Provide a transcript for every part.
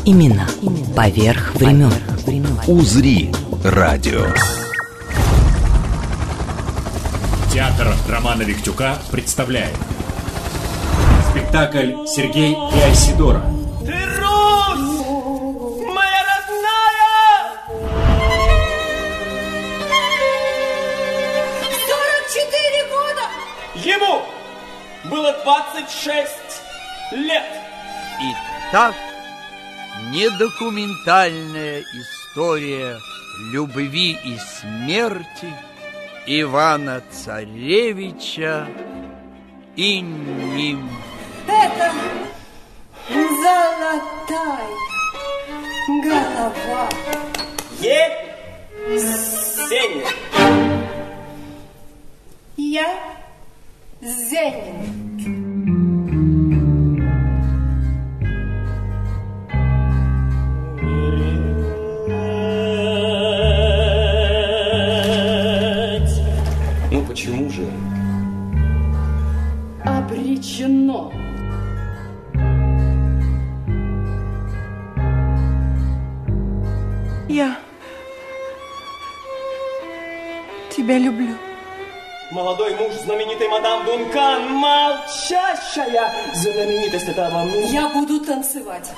Баребруса Именно поверх времен. «Узри» радио. Театр Романа Виктюка представляет Спектакль «Сергей и Айсидора» Ты Русь! Моя родная! 44 года! Ему было 26 лет. Итак, недокументальная история любви и смерти Ивана Царевича и Ним. Это золотая голова. Есенин. Я Зенин. Обречено. Я тебя люблю. Молодой муж знаменитой мадам Дункан, молчащая знаменитость этого мужа. Я буду танцевать.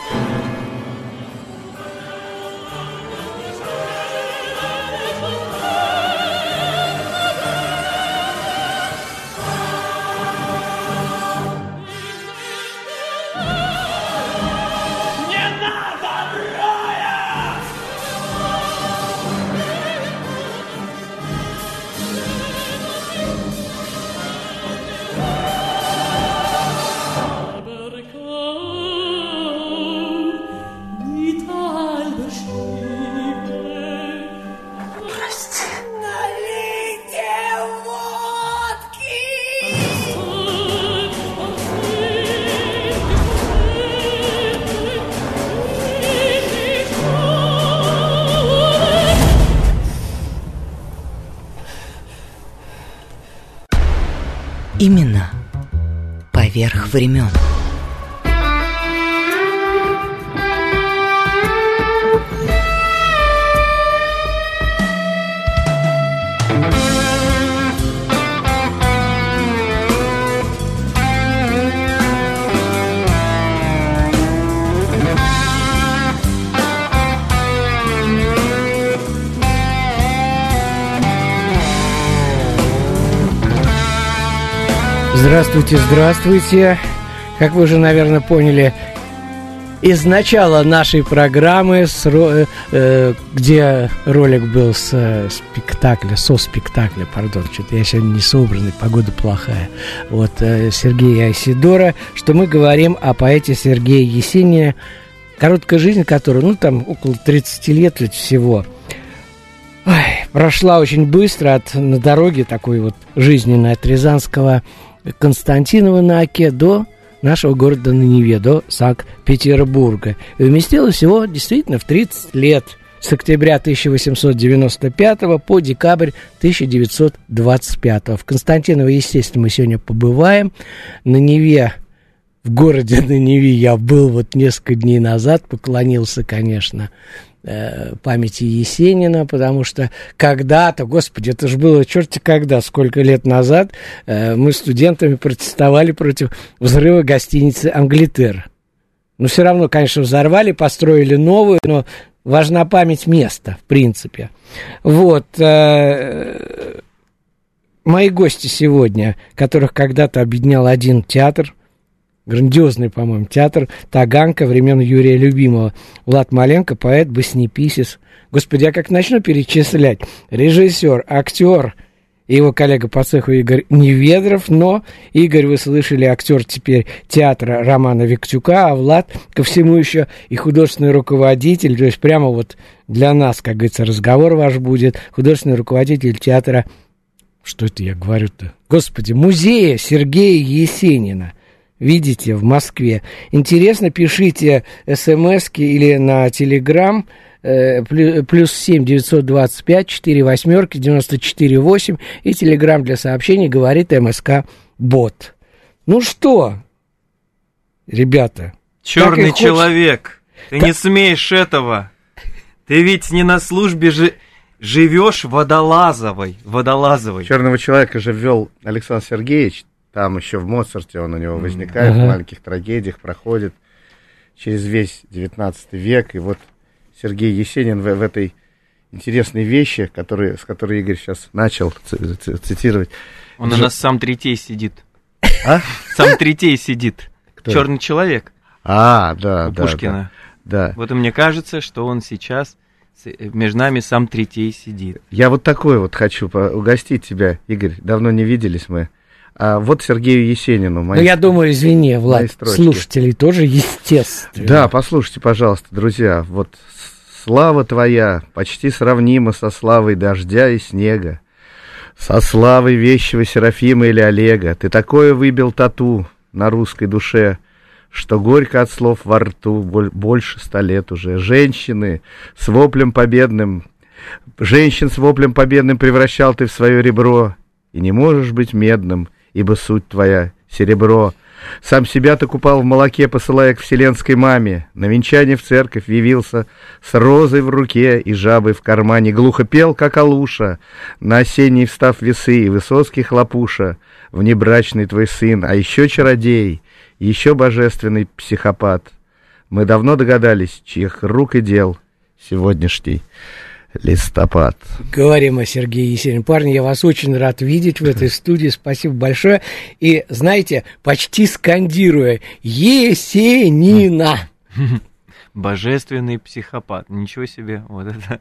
Времен. Здравствуйте, здравствуйте. Как вы уже, наверное, поняли, из начала нашей программы, ро- э, где ролик был с э, спектакля, со спектакля, пардон, что-то я сегодня не собранный, погода плохая, вот, э, Сергея Айсидора, что мы говорим о поэте Сергея Есенина, короткая жизнь которого, ну, там, около 30 лет ведь всего, Ой, прошла очень быстро от на дороге такой вот жизненной от Рязанского Константинова на Оке до нашего города на Неве, до Санкт-Петербурга. И вместилось всего действительно в 30 лет с октября 1895 по декабрь 1925. В Константиново, естественно, мы сегодня побываем. На Неве в городе на Неве я был вот несколько дней назад, поклонился, конечно, памяти Есенина, потому что когда-то, господи, это же было черти когда, сколько лет назад, э, мы студентами протестовали против взрыва гостиницы «Англитер». Но все равно, конечно, взорвали, построили новую, но важна память места, в принципе. Вот. э, мои гости сегодня, которых когда-то объединял один театр, грандиозный, по-моему, театр Таганка времен Юрия Любимого. Влад Маленко, поэт, баснеписец. Господи, я как начну перечислять. Режиссер, актер, и его коллега по цеху Игорь Неведров, но Игорь, вы слышали, актер теперь театра Романа Виктюка, а Влад ко всему еще и художественный руководитель, то есть прямо вот для нас, как говорится, разговор ваш будет, художественный руководитель театра, что это я говорю-то, господи, музея Сергея Есенина. Видите, в Москве. Интересно, пишите смс или на Телеграм, Э, плюс 7 925 4 восьмерки 94 8 и телеграмм для сообщений говорит МСК Бот. Ну что, ребята? Черный человек, ты так... не смеешь этого. Ты ведь не на службе же живешь водолазовой, водолазовой. Черного человека же ввел Александр Сергеевич. Там еще в Моцарте он у него возникает, ага. в маленьких трагедиях проходит через весь 19 век. И вот Сергей Есенин в, в этой интересной вещи, которые, с которой Игорь сейчас начал цитировать. Он Ж... у нас сам третей сидит. А? Сам третей сидит. Черный человек. А, да, у да. Пушкина. Да, да. Вот и мне кажется, что он сейчас между нами сам третей сидит. Я вот такой вот хочу угостить тебя, Игорь. Давно не виделись мы. А вот Сергею Есенину. Мои, ну, я думаю, извини, Влад, слушателей тоже естественно. Да, послушайте, пожалуйста, друзья. Вот Слава твоя почти сравнима со славой дождя и снега, со славой вещего Серафима или Олега. Ты такое выбил тату на русской душе, что горько от слов во рту больше ста лет уже. Женщины с воплем победным, женщин с воплем победным превращал ты в свое ребро, и не можешь быть медным, ибо суть твоя — серебро. Сам себя ты купал в молоке, посылая к вселенской маме. На венчание в церковь явился с розой в руке и жабой в кармане. Глухо пел, как алуша, на осенний встав весы и высоцкий хлопуша. Внебрачный твой сын, а еще чародей, еще божественный психопат. Мы давно догадались, чьих рук и дел сегодняшний листопад. Говорим о Сергее Есенине. Парни, я вас очень рад видеть в этой студии. Спасибо большое. И, знаете, почти скандируя «Есенина». Божественный психопат. Ничего себе, вот это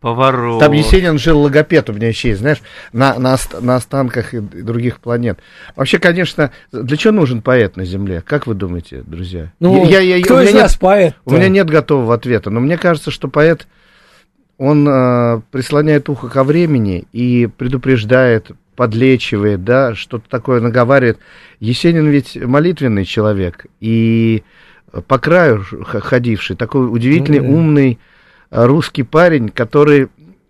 поворот. Там Есенин жил логопед, у меня еще есть, знаешь, на, на, на останках и других планет. Вообще, конечно, для чего нужен поэт на Земле? Как вы думаете, друзья? Ну, я, я, кто из нас поэт? У меня нет готового ответа, но мне кажется, что поэт он э, прислоняет ухо ко времени и предупреждает, подлечивает, да, что-то такое наговаривает. Есенин ведь молитвенный человек и по краю ходивший, такой удивительный, ну, да. умный э, русский парень, который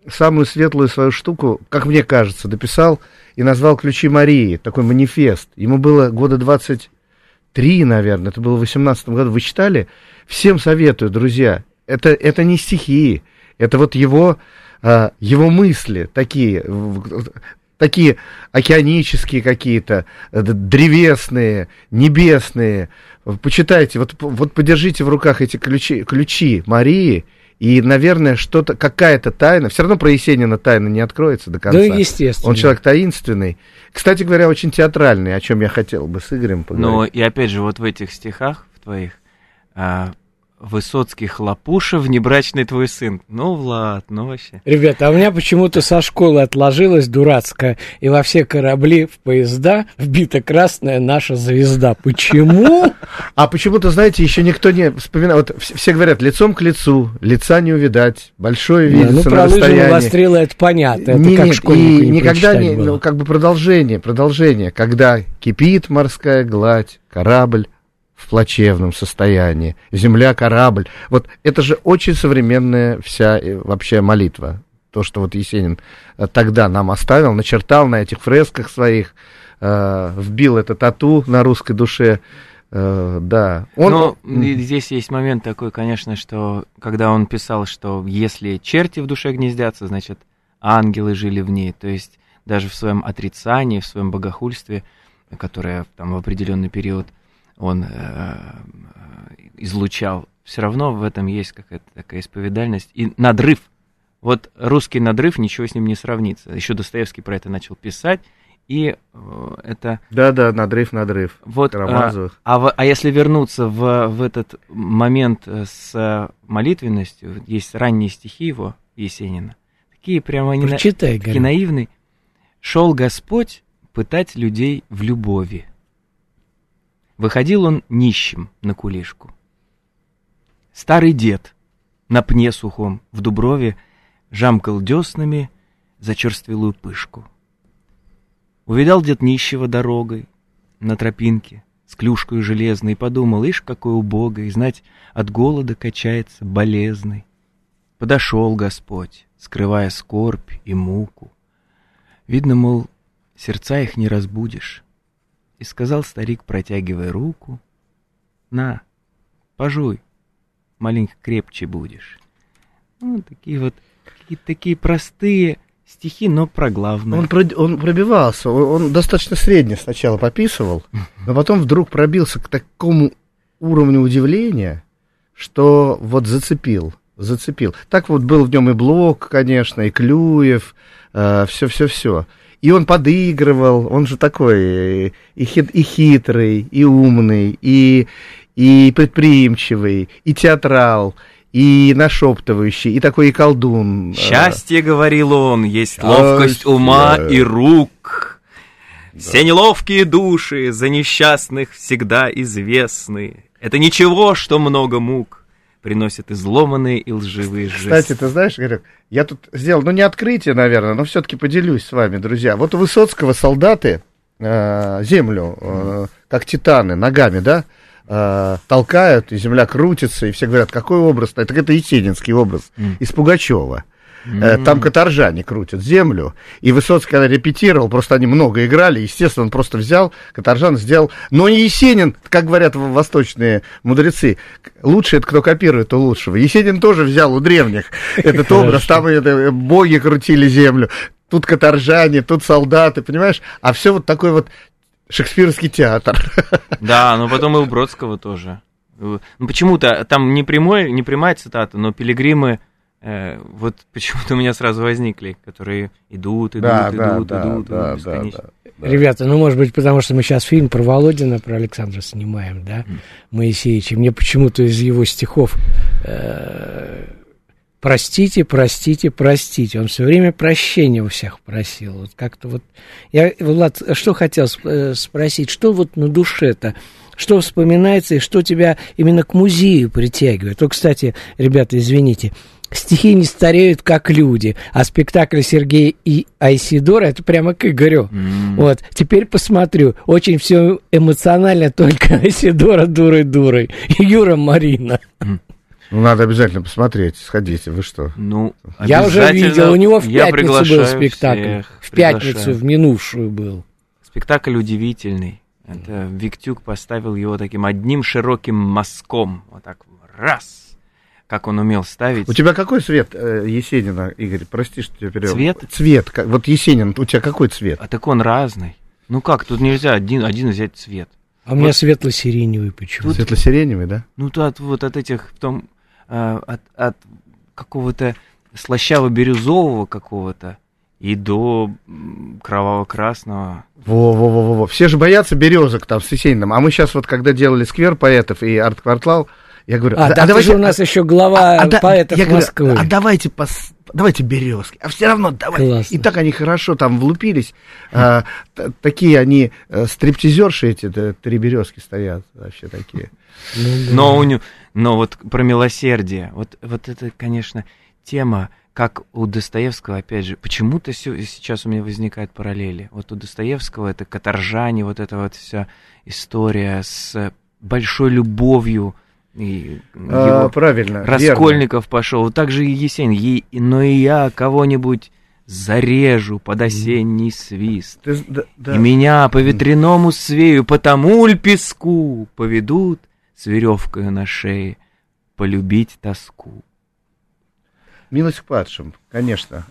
самую светлую свою штуку, как мне кажется, дописал и назвал «Ключи Марии», такой манифест. Ему было года 23, наверное, это было в 18 году. Вы читали? Всем советую, друзья. Это, это не стихи, это вот его, а, его мысли такие, такие океанические какие-то, э, древесные, небесные. Почитайте, вот, вот подержите в руках эти ключи, ключи Марии, и, наверное, что-то, какая-то тайна, все равно про Есенина тайна не откроется до конца. Ну, естественно. Он человек таинственный. Кстати говоря, очень театральный, о чем я хотел бы с Игорем поговорить. Ну, и опять же, вот в этих стихах, в твоих, а, Высоцкий Хлопуша, внебрачный твой сын. Ну, Влад, ну вообще. Ребята, а у меня почему-то со школы отложилась дурацкая, и во все корабли в поезда вбита красная наша звезда. Почему? А почему-то, знаете, еще никто не вспоминал. Вот все говорят, лицом к лицу, лица не увидать, большое видится ну, про лыжи это понятно, это не, как нет, и никогда не, ну, как бы продолжение, продолжение, когда кипит морская гладь, корабль в плачевном состоянии, земля, корабль. Вот это же очень современная вся э, вообще молитва. То, что вот Есенин э, тогда нам оставил, начертал на этих фресках своих, э, вбил это тату на русской душе. Э, да. Он... Но здесь есть момент такой, конечно, что когда он писал, что если черти в душе гнездятся, значит, ангелы жили в ней. То есть даже в своем отрицании, в своем богохульстве, которое там в определенный период он э, излучал, все равно в этом есть какая-то такая исповедальность и надрыв. Вот русский надрыв, ничего с ним не сравнится. Еще Достоевский про это начал писать, и э, это... Да-да, надрыв, надрыв. Вот, Карамазовых. А, а, а если вернуться в, в этот момент с молитвенностью, есть ранние стихи его, Есенина, такие прямо они Прочитай, такие наивные. Шел Господь пытать людей в любови. Выходил он нищим на кулишку. Старый дед на пне сухом в дуброве жамкал деснами за черствелую пышку. Увидал дед нищего дорогой на тропинке с клюшкой железной, подумал, ишь, какой убогой, знать, от голода качается болезный. Подошел Господь, скрывая скорбь и муку. Видно, мол, сердца их не разбудишь. И сказал старик, протягивая руку, «На, пожуй, маленько крепче будешь». Ну, такие вот, какие-то такие простые стихи, но про главное. Он, про, он пробивался, он, он достаточно средне сначала пописывал, но потом вдруг пробился к такому уровню удивления, что вот зацепил, зацепил. Так вот был в нем и Блок, конечно, и Клюев, все-все-все. И он подыгрывал, он же такой и, хит, и хитрый, и умный, и, и предприимчивый, и театрал, и нашептывающий, и такой и колдун. Счастье, говорил он, есть ловкость ума и рук. Все неловкие души за несчастных всегда известны. Это ничего, что много мук приносит изломанные и лживые жесты. Кстати, ты знаешь, Игорек, я тут сделал, ну не открытие, наверное, но все-таки поделюсь с вами, друзья. Вот у Высоцкого солдаты э, землю, э, как титаны, ногами, да, э, толкают, и земля крутится, и все говорят, какой образ? Это, это Есенинский образ mm. из Пугачева. Mm-hmm. Там каторжане крутят землю. И Высоцкий, когда репетировал, просто они много играли, естественно, он просто взял, каторжан сделал. Но не Есенин, как говорят восточные мудрецы, лучше это кто копирует у лучшего. Есенин тоже взял у древних этот образ, там это, боги крутили землю. Тут каторжане, тут солдаты, понимаешь? А все вот такой вот шекспировский театр. Да, но потом и у Бродского тоже. Ну, почему-то там не, прямой, не прямая цитата, но пилигримы э, вот почему-то у меня сразу возникли, которые идут, идут, да, идут, да, идут, да, идут, да, да, да. Ребята, ну, может быть, потому что мы сейчас фильм про Володина, про Александра снимаем, да, mm. Моисеевича. Мне почему-то из его стихов э, простите, простите, простите. Он все время прощения у всех просил. Вот как-то вот... Я, Влад, что хотел э, спросить, что вот на душе-то что вспоминается и что тебя именно к музею притягивает. То, кстати, ребята, извините, стихи не стареют как люди, а спектакль Сергея и Айсидора это прямо к Игорю. Mm. Вот, теперь посмотрю. Очень все эмоционально, только Айсидора дурой-дурой. Юра Марина. Ну, надо обязательно посмотреть, сходите, вы что? Ну, я уже видел, у него в пятницу был спектакль. Всех, в пятницу, в минувшую был. Спектакль удивительный. Это Виктюк поставил его таким одним широким мазком. Вот так раз как он умел ставить. У тебя какой цвет э, Есенина, Игорь? Прости, что тебя перевел. Цвет? Цвет. Как, вот Есенин, у тебя какой цвет? А так он разный. Ну как, тут нельзя один, один взять цвет. А у меня светло-сиреневый почему? Светло-сиреневый, да? Ну, то от, вот от этих, потом, э, от, от какого-то слащаво-бирюзового какого-то и до кроваво-красного. Во-во-во-во. Все же боятся березок там с Есениным. А мы сейчас вот, когда делали сквер поэтов и арт-квартал, я говорю, а, а, а давайте, же у нас еще глава а, а, поэтов я Москвы. Говорю, а давайте пос, давайте березки, а все равно давайте. Классно. И так они хорошо там влупились. А, такие они а, стриптизерши эти, да, три березки стоят вообще такие. Ну, да. Но у него, но вот про милосердие, вот вот это, конечно, тема как у Достоевского, опять же, почему-то сейчас у меня возникают параллели. Вот у Достоевского это каторжане, вот эта вот вся история с большой любовью и а, правильно, Раскольников верно. пошел, также и Есенин, но и я кого-нибудь зарежу под осенний свист. Ты, да, да. И меня по ветряному свею, по тому ль песку поведут с веревкой на шее полюбить тоску. Милость к падшим, конечно.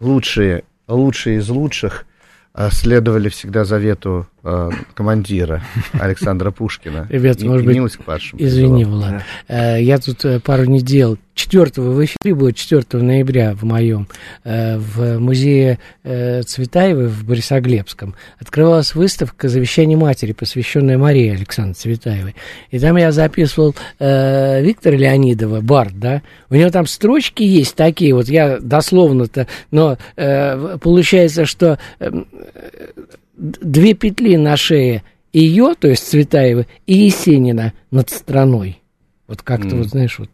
Лучшие, лучшие из лучших а, следовали всегда завету э, командира Александра Пушкина. Ребят, и может быть, к вашим извини. Влад. Э, Я тут э, пару недель, 4 в эфире будет 4 ноября в моем, в музее Цветаевой в Борисоглебском. Открывалась выставка «Завещание матери», посвященная Марии Александре Цветаевой. И там я записывал Виктора Леонидова, Бард, да, у него там строчки есть такие, вот я дословно-то, но получается, что э, две петли на шее ее, то есть Цветаева, и Есенина над страной. Вот как-то, М. вот знаешь, вот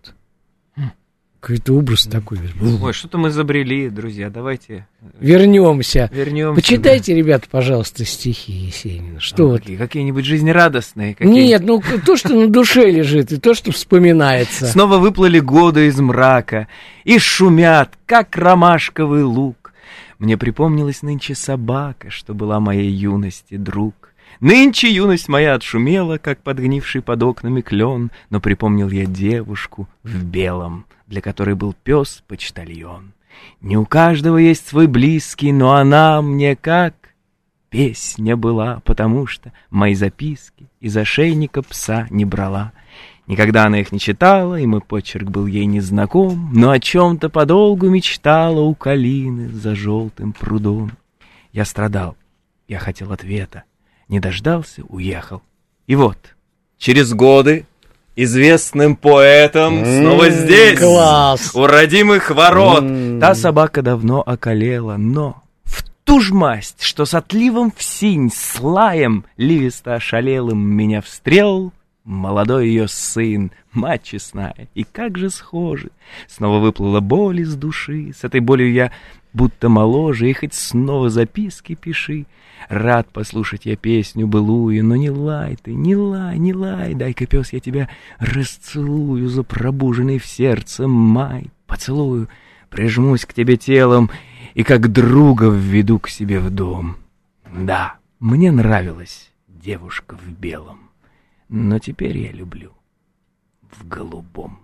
какой-то образ такой. Ой, что-то мы изобрели, друзья, давайте Вернемся. вернемся. Почитайте, ребята, пожалуйста, стихи Есенина. Что Ну, вот? какие- Какие-нибудь жизнерадостные. какие- Нет, ну то, что на душе лежит, и то, что вспоминается. Снова выплыли годы из мрака и шумят, как ромашковый лук. Мне припомнилась нынче собака, что была моей юности друг. Нынче юность моя отшумела, как подгнивший под окнами клен, но припомнил я девушку в белом, для которой был пес-почтальон. Не у каждого есть свой близкий, но она мне как песня была, потому что мои записки из ошейника пса не брала. Никогда она их не читала, и мой почерк был ей незнаком, но о чем-то подолгу мечтала у калины за желтым прудом. Я страдал, я хотел ответа, не дождался, уехал. И вот, через годы, известным поэтом, снова здесь, Класс! у родимых ворот, та собака давно околела, но в ту ж масть, что с отливом в синь, с лаем ливисто ошалелым меня встрел молодой ее сын, мать честная, и как же схожи. Снова выплыла боль из души, с этой болью я будто моложе, и хоть снова записки пиши. Рад послушать я песню былую, но не лай ты, не лай, не лай, дай-ка, пес, я тебя расцелую за пробуженный в сердце май. Поцелую, прижмусь к тебе телом и как друга введу к себе в дом. Да, мне нравилась девушка в белом, но теперь я люблю в голубом.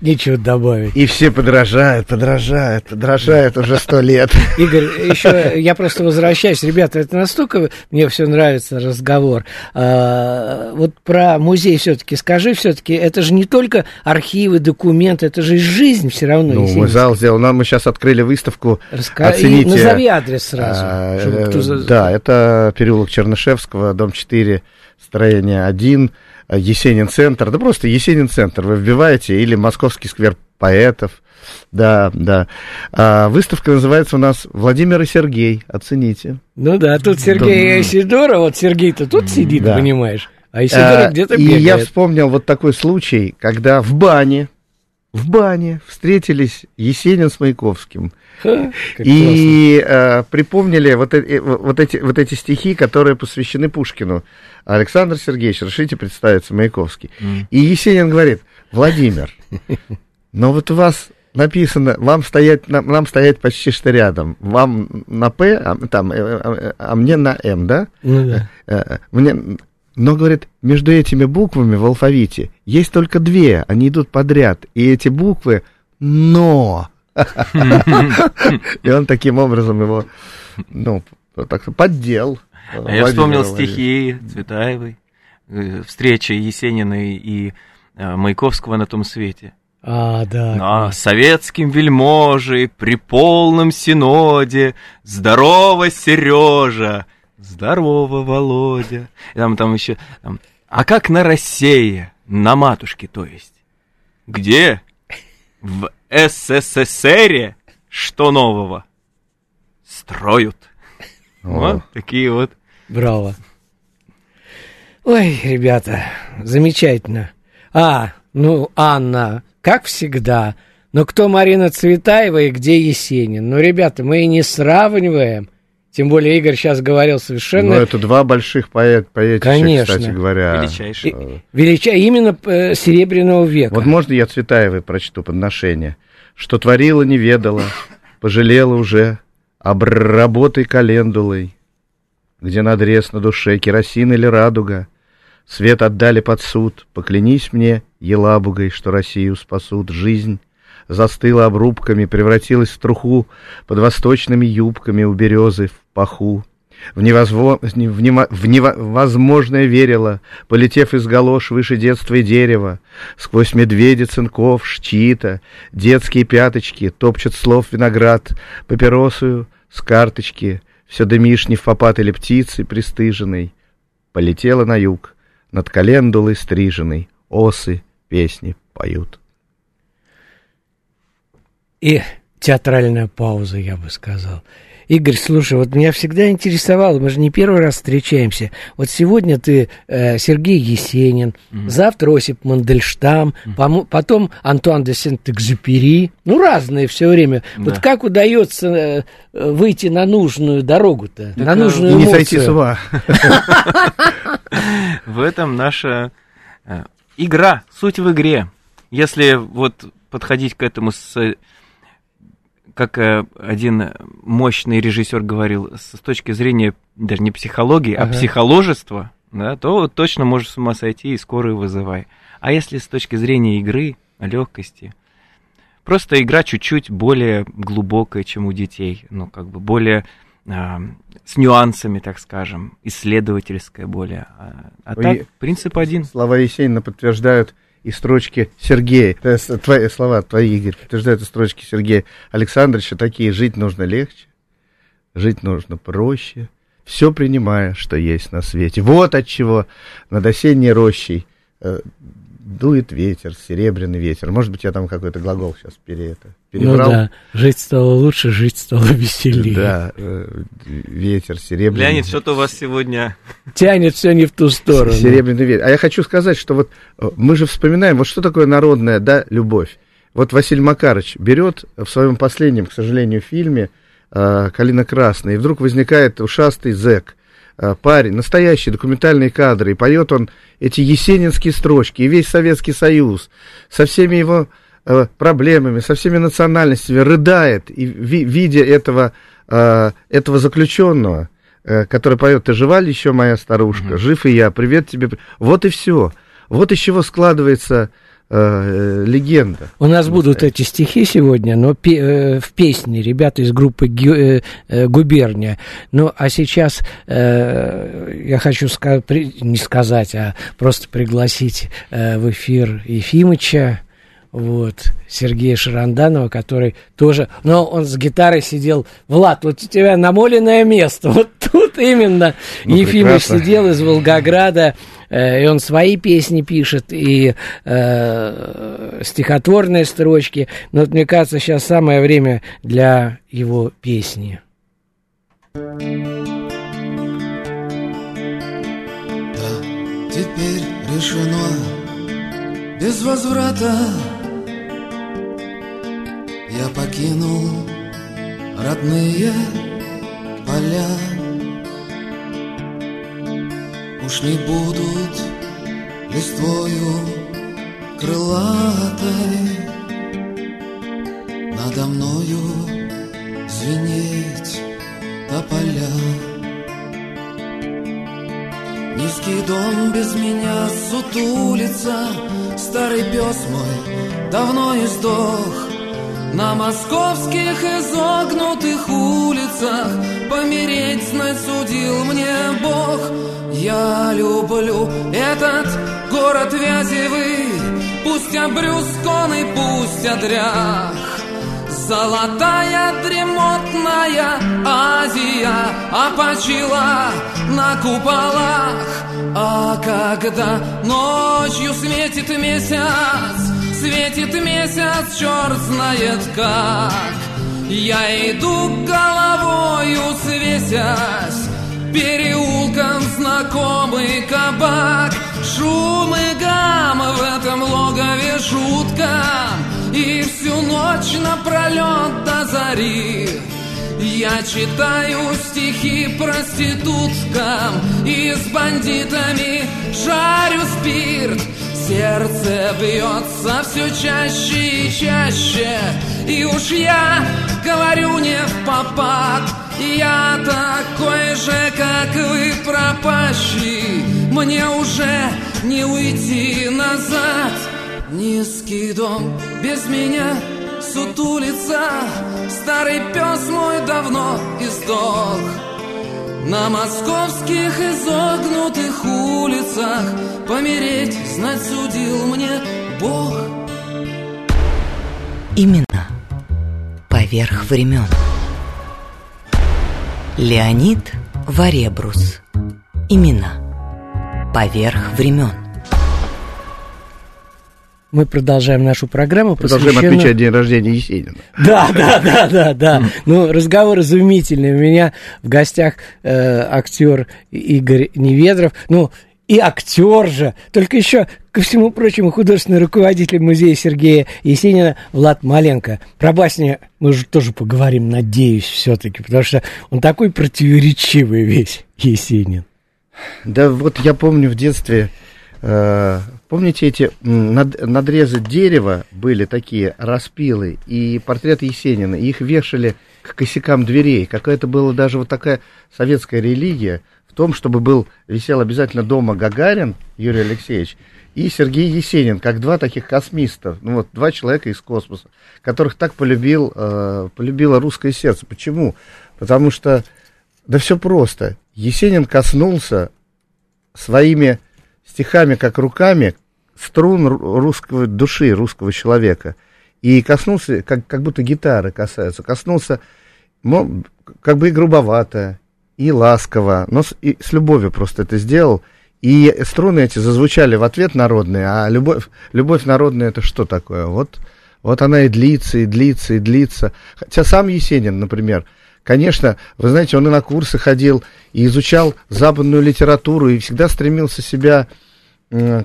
Нечего добавить. И все подражают, подражают, подражают уже сто лет. Игорь, еще я просто возвращаюсь. Ребята, это настолько мне все нравится разговор. А, вот про музей все-таки скажи, все-таки это же не только архивы, документы, это же жизнь все равно. Ну, мы зал сделал. Нам мы сейчас открыли выставку. Раска- и Оцените. назови адрес сразу, А, чтобы э, кто Да, это переулок Чернышевского, дом 4, строение 1, э, Есенин центр. Да просто Есенин центр вы вбиваете или Московский сквер поэтов. Да, да. А, выставка называется у нас Владимир и Сергей. Оцените. Ну да, тут Сергей Айсидора, вот Сергей-то тут сидит, Да. понимаешь, а Айсидора А, где-то И бегает. я вспомнил вот такой случай, когда в бане, в бане встретились Есенин с Маяковским. Ха, И э, припомнили вот, э- вот, эти, вот эти стихи, которые посвящены Пушкину. Александр Сергеевич, решите представиться, Маяковский. И Есенин говорит, Владимир, но вот у вас написано, вам стоять, нам, нам стоять почти что рядом. Вам на П, а, там, э, э, а мне на М, да? Ну да. Э, Мне, но, говорит, между этими буквами в алфавите есть только две, они идут подряд. И эти буквы «но». И он таким образом его, ну, так поддел. А я Владимира вспомнил стихи Цветаевой, э, встреча Есениной и э, Маяковского на том свете. А, да. На советским вельможе при полном синоде Здорово, Сережа! Здорово, Володя! И там, там еще... там, а как на России? На матушке, то есть. Где? В СССР что нового? Строят. Вот такие вот. Браво. Ой, ребята, замечательно. А, ну, Анна, как всегда. Но кто Марина Цветаева и где Есенин? Ну, ребята, мы и не сравниваем. Тем более Игорь сейчас говорил совершенно... Ну, это два больших поэт, поэтища, Конечно. кстати говоря. Величайшие. Э, Велича... Именно э, Серебряного века. Вот можно я Цветаевой прочту подношение? Что творила, не ведала, пожалела уже, обработай календулой, где надрез на душе, керосин или радуга. Свет отдали под суд, поклянись мне, елабугой, что Россию спасут. Жизнь застыла обрубками, превратилась в труху под восточными юбками у березы в паху. в, невозво... в нево- в невозможное верила, полетев из галош выше детства и дерева, сквозь медведи, цинков, штита, детские пяточки, топчет слов виноград, папиросую с карточки, все дымишь не в попад или птицы пристыженной, полетела на юг, над календулой стриженной, осы песни поют. И театральная пауза, я бы сказал. Игорь, слушай, вот меня всегда интересовало, мы же не первый раз встречаемся. Вот сегодня ты э, Сергей Есенин, mm-hmm. завтра Осип Мандельштам, mm-hmm. потом Антуан де Сент-Экзюпери. Ну, разные все время. Да. Вот как удается э, выйти на нужную дорогу-то, на нужную Не сойти с ума. В этом наша э, игра, суть в игре. Если вот подходить к этому с как э, один мощный режиссер говорил, с точки зрения даже не психологии, ага. а психоложества, да, то точно можешь с ума сойти и скорую вызывай. А если с точки зрения игры, легкости, просто игра чуть-чуть более глубокая, чем у детей, ну, как бы более а, с нюансами, так скажем, исследовательская более. А, а так, принцип один. Слова Есенина подтверждают и строчки Сергея, твои слова, твои, Игорь, подтверждают строчки Сергея Александровича, такие, жить нужно легче, жить нужно проще, все принимая, что есть на свете. Вот от чего над осенней рощей э, дует ветер, серебряный ветер. Может быть, я там какой-то глагол сейчас пере, это, перебрал. Ну да, жить стало лучше, жить стало веселее. Да, э, ветер, серебряный. Леонид, что-то у вас сегодня... Тянет все не в ту сторону. Серебряный ветер. А я хочу сказать, что вот э, мы же вспоминаем, вот что такое народная, да, любовь. Вот Василий Макарович берет в своем последнем, к сожалению, фильме э, «Калина красная», и вдруг возникает ушастый зэк – парень, настоящие документальные кадры, и поет он эти есенинские строчки, и весь Советский Союз со всеми его э, проблемами, со всеми национальностями рыдает, и ви, видя этого, э, этого заключенного, э, который поет «Ты жива ли еще, моя старушка? Жив и я, привет тебе». Вот и все. Вот из чего складывается э, легенда. У нас будут эти стихи сегодня, но пе э, в песне ребята из группы Гю э, э, «Губерния». Ну, а сейчас э, я хочу ска при не сказать, а просто пригласить э, в эфир Ефимыча, вот, Сергея Шаранданова, который тоже, но он с гитарой сидел, Влад, вот у тебя намоленное место, вот тут именно ну, Ефимыч прекрасно. сидел из Волгограда, э, и он свои песни пишет, и э, стихотворные строчки, но вот, мне кажется, сейчас самое время для его песни. Да, теперь решено. Без возврата я покинул родные поля. Уж не будут листвою крылатой Надо мною звенеть тополя Низкий дом без меня сутулится Старый пес мой давно издох на московских изогнутых улицах Помереть судил мне Бог. Я люблю этот город вязевый Пусть обрюзгон пусть одрях. Золотая дремотная Азия Опочила на куполах. А когда ночью светит месяц Светит месяц, черт знает как. Я иду головою свесясь Переулком знакомый кабак. Шум и гам в этом логове жутко И всю ночь напролет до зари. Я читаю стихи проституткам И с бандитами жарю спирт Сердце бьется все чаще и чаще. И уж я говорю не в попад Я такой же, как вы, пропащий. Мне уже не уйти назад. Низкий дом без меня сутулится Старый пес мой давно издох На московских изогнутых улицах Помереть, знать, судил мне Бог Именно поверх времен. Леонид Варебрус. Имена поверх времен. Мы продолжаем нашу программу. Продолжаем посвященную- отмечать день рождения Есенина. Да, да, да, да, да. Ну, разговор изумительный. У меня в гостях э, актер Игорь Неведров. Ну, и актер же. Только еще, ко всему прочему, художественный руководитель музея Сергея Есенина Влад Маленко. Про басни мы уже тоже поговорим, надеюсь, все-таки, потому что он такой противоречивый весь Есенин. Да вот я помню в детстве, э, помните эти над- надрезы дерева были такие, распилы, и портрет Есенина, и их вешали к косякам дверей. Какая-то была даже вот такая советская религия в том, чтобы был, висел обязательно дома Гагарин Юрий Алексеевич и Сергей Есенин, как два таких космиста, ну вот два человека из космоса, которых так полюбил, э, полюбило русское сердце. Почему? Потому что, да все просто. Есенин коснулся своими стихами, как руками, струн ру- русского души, русского человека. И коснулся, как, как будто гитары касаются, коснулся мо- как бы и грубовато, и ласково, но с, и с любовью просто это сделал. И струны эти зазвучали в ответ народные, а любовь, любовь народная это что такое? Вот, вот она и длится, и длится, и длится. Хотя сам Есенин, например, конечно, вы знаете, он и на курсы ходил, и изучал западную литературу, и всегда стремился себя,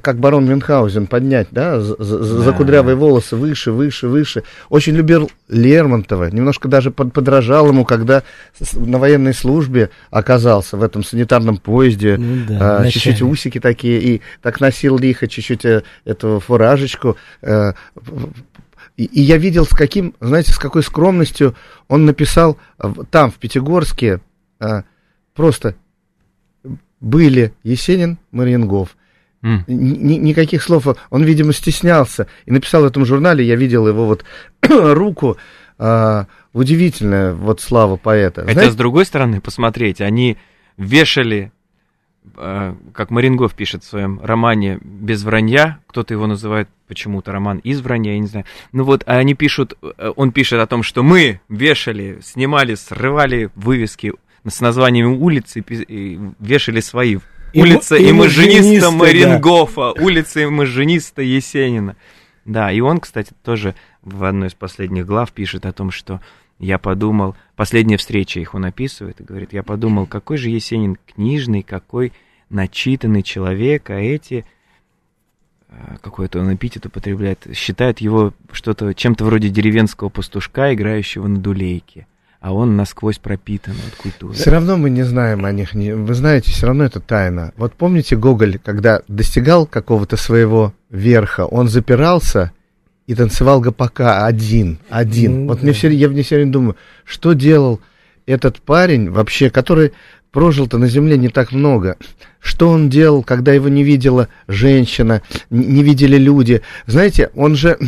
как барон Мюнхгаузен, поднять, да, за, за- за кудрявые волосы выше, выше, выше. Очень любил Лермонтова, немножко даже под- подражал ему, когда на военной службе оказался в этом санитарном поезде, Ну да, а, чуть-чуть усики такие, и так носил лихо чуть-чуть э, эту фуражечку. э, и, и я видел, с каким, знаете, с какой скромностью он написал э, там, в Пятигорске, э, просто были Есенин, Мариенгов. Ни- ни- никаких слов. Он, видимо, стеснялся. И написал в этом журнале, я видел его вот руку, а, удивительная вот слава поэта. Хотя, Знаете, с другой стороны, посмотреть, они вешали, э, как Марингов пишет в своем романе «Без вранья», кто-то его называет почему-то роман «Из вранья», я не знаю. Ну вот, а они пишут, э, он пишет о том, что мы вешали, снимали, срывали вывески с названиями улиц и вешали свои. Улица имажиниста имажиниста, да. Марингофа, улица имажиниста Есенина. Да, и он, кстати, тоже в одной из последних глав пишет о том, что я подумал, последняя встреча их он описывает и говорит, я подумал, какой же Есенин книжный, какой начитанный человек, а эти, э, какой-то он эпитет употребляет, считают его что-то, чем-то вроде деревенского пастушка, играющего на дулейке, а он насквозь пропитан от культуры. Все равно мы не знаем о них. не- Вы знаете, все равно это тайна. Вот помните Гоголь, когда достигал какого-то своего верха, он запирался и танцевал гопака один, один. Ну вот мне все, я мне все время думаю, что делал этот парень вообще, который прожил-то на земле не так много. Что он делал, когда его не видела женщина, не видели люди? Знаете, он же,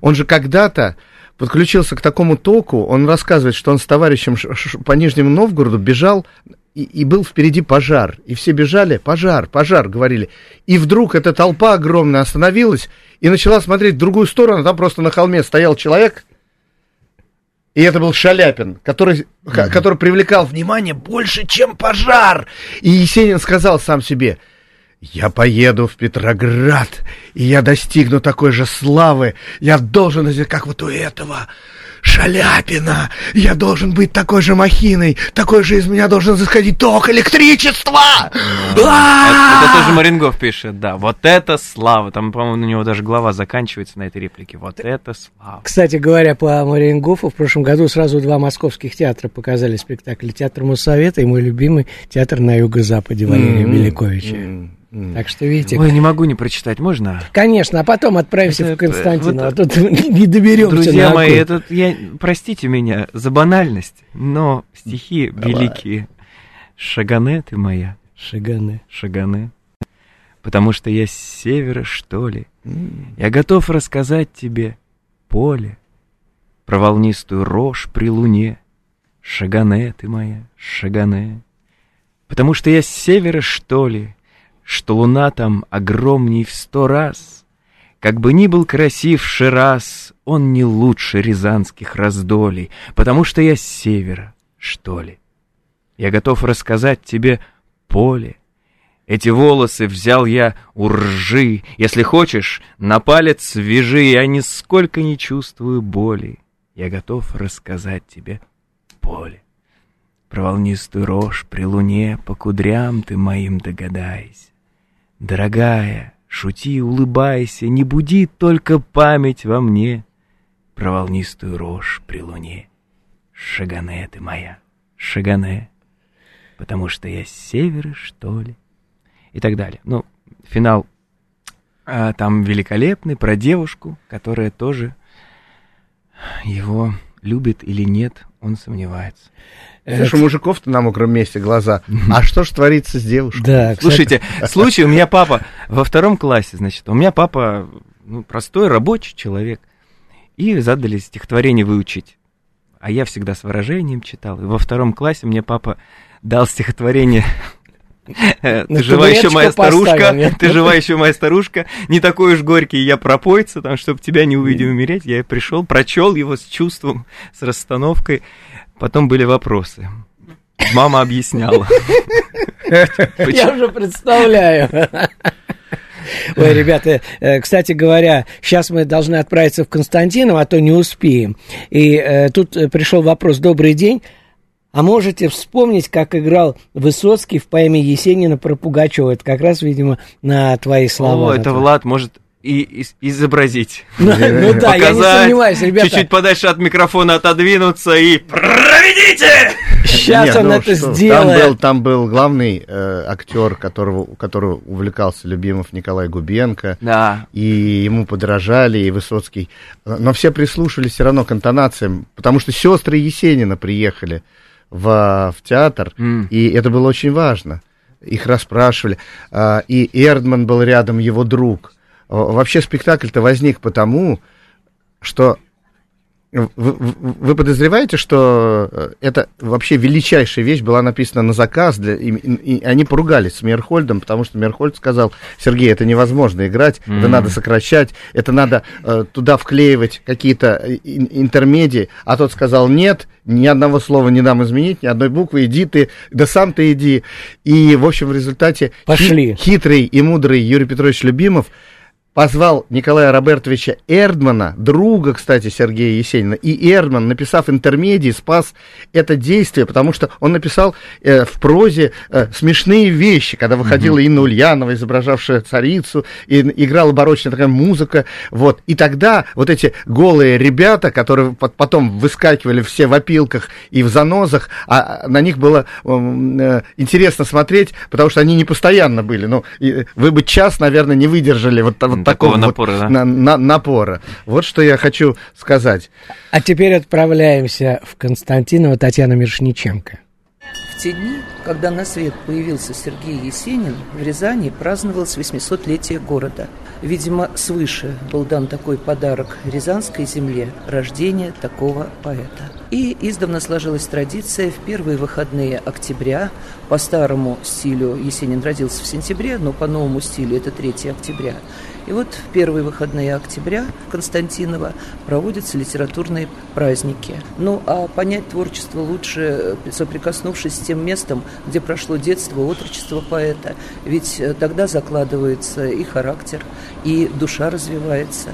он же когда-то подключился к такому току, он рассказывает, что он с товарищем по Нижнему Новгороду бежал, и, и был впереди пожар. И все бежали, пожар, пожар, говорили. И вдруг эта толпа огромная остановилась и начала смотреть в другую сторону. Там просто на холме стоял человек, и это был Шаляпин, который, ко- который привлекал внимание больше, чем пожар. И Есенин сказал сам себе, я поеду в Петроград, и я достигну такой же славы. Я должен, как вот у этого Шаляпина. Я должен быть такой же махиной, такой же из меня должен засходить ток электричества. Это, это тоже Марингов пишет, да. Вот это слава. Там, по-моему, у него даже глава заканчивается на этой реплике. Вот это слава. Кстати говоря, по Мариенгофу в прошлом году сразу два московских театра показали спектакль. Театр Моссовета и мой любимый театр на юго-западе Валерия М-м. Беляковича. М. Так что, видите, Ой, не могу не прочитать, можно? конечно, а потом отправимся Это, в Константиново, а вот, тут не доберемся Друзья на мои, Аку. это, я, простите меня за банальность, но стихи Давай. великие. Шагане ты моя, Шаганы. Шагане. Потому что я с севера, что ли. Я готов рассказать тебе поле, про волнистую рожь при луне. Шагане ты моя, Шагане. Потому что я с севера, что ли, что луна там огромней в сто раз. Как бы ни был красив Шираз, он не лучше рязанских раздолей, потому что я с севера, что ли. Я готов рассказать тебе поле. Эти волосы взял я у ржи. Если хочешь, на палец свяжи, я нисколько не чувствую боли. Я готов рассказать тебе поле. Про волнистую рожь при луне по кудрям ты моим догадайся. Дорогая, шути, улыбайся, не буди только память во мне Про волнистую рожь при луне. Шагане ты моя, шагане, потому что я с севера, что ли? И так далее. Ну, финал а, там великолепный, про девушку, которая тоже его любит или нет, он сомневается. Слушай, у мужиков-то на мокром месте глаза. А что ж творится с девушкой? Да, Слушайте, случай, у меня папа во втором классе, значит, у меня папа ну, простой рабочий человек. И задали стихотворение выучить. А я всегда с выражением читал. И во втором классе мне папа дал стихотворение ты жива еще моя старушка, ты жива еще моя старушка, не такой уж горький я пропойца, там, чтобы тебя не увидеть умереть, я пришел, прочел его с чувством, с расстановкой, потом были вопросы. Мама объясняла. Я уже представляю. Ой, ребята, э, кстати говоря, сейчас мы должны отправиться в Константиново, а то не успеем. И э, тут пришел вопрос, добрый день, а можете вспомнить, как играл Высоцкий в поэме Есенина про Пугачева? Это как раз, видимо, на твои слова. О, это Влад может и, и изобразить. Ну, ну да, я не сомневаюсь, ребята. Чуть-чуть подальше от микрофона отодвинуться и проведите! Сейчас Нет, он ну это что, сделает. Там был, там был главный э, актер, которого, которого увлекался Любимов Николай Губенко. Да. И ему подражали, и Высоцкий. Но все прислушались все равно к интонациям, потому что сестры Есенина приехали в, в театр, Mm. и это было очень важно. Их расспрашивали. А, И Эрдман был рядом, его друг. Вообще спектакль-то возник потому, что вы, подозреваете, что э, это вообще величайшая вещь была написана на заказ, для, и, и- они поругались с Мерхольдом, потому что Мерхольд сказал, Сергей, это невозможно играть, это Мгм. надо сокращать, это надо э, туда вклеивать какие-то э, ин- интермедии, а тот сказал, нет, ни одного слова не дам изменить, ни одной буквы, иди ты, да сам ты иди. И, в общем, в результате хи- Пошли. хитрый и мудрый Юрий Петрович Любимов позвал Николая Робертовича Эрдмана, друга, кстати, Сергея Есенина, и Эрдман, написав интермедии, спас это действие, потому что он написал э, в прозе э, смешные вещи, когда выходила Инна Ульянова, изображавшая царицу, и играла барочная такая музыка, вот, и тогда вот эти голые ребята, которые пот- потом выскакивали все в опилках и в занозах, а на них было э, интересно смотреть, потому что они не постоянно были, ну, и вы бы час, наверное, не выдержали вот, вот Такого такого вот напора, да. на- на- напора. Вот что я хочу сказать. А теперь отправляемся в Константиново Татьяна Мирошниченко. В те дни, когда на свет появился Сергей Есенин, в Рязани праздновалось 800-летие города. Видимо, свыше был дан такой подарок Рязанской земле – рождение такого поэта. И издавна сложилась традиция в первые выходные октября, по старому стилю Есенин родился в сентябре, но по новому стилю это 3 октября. И вот в первые выходные октября в Константиново проводятся литературные праздники. Ну, а понять творчество лучше, э, соприкоснувшись с тем местом, где прошло детство, отрочество поэта. Ведь э, тогда закладывается и характер, и душа развивается.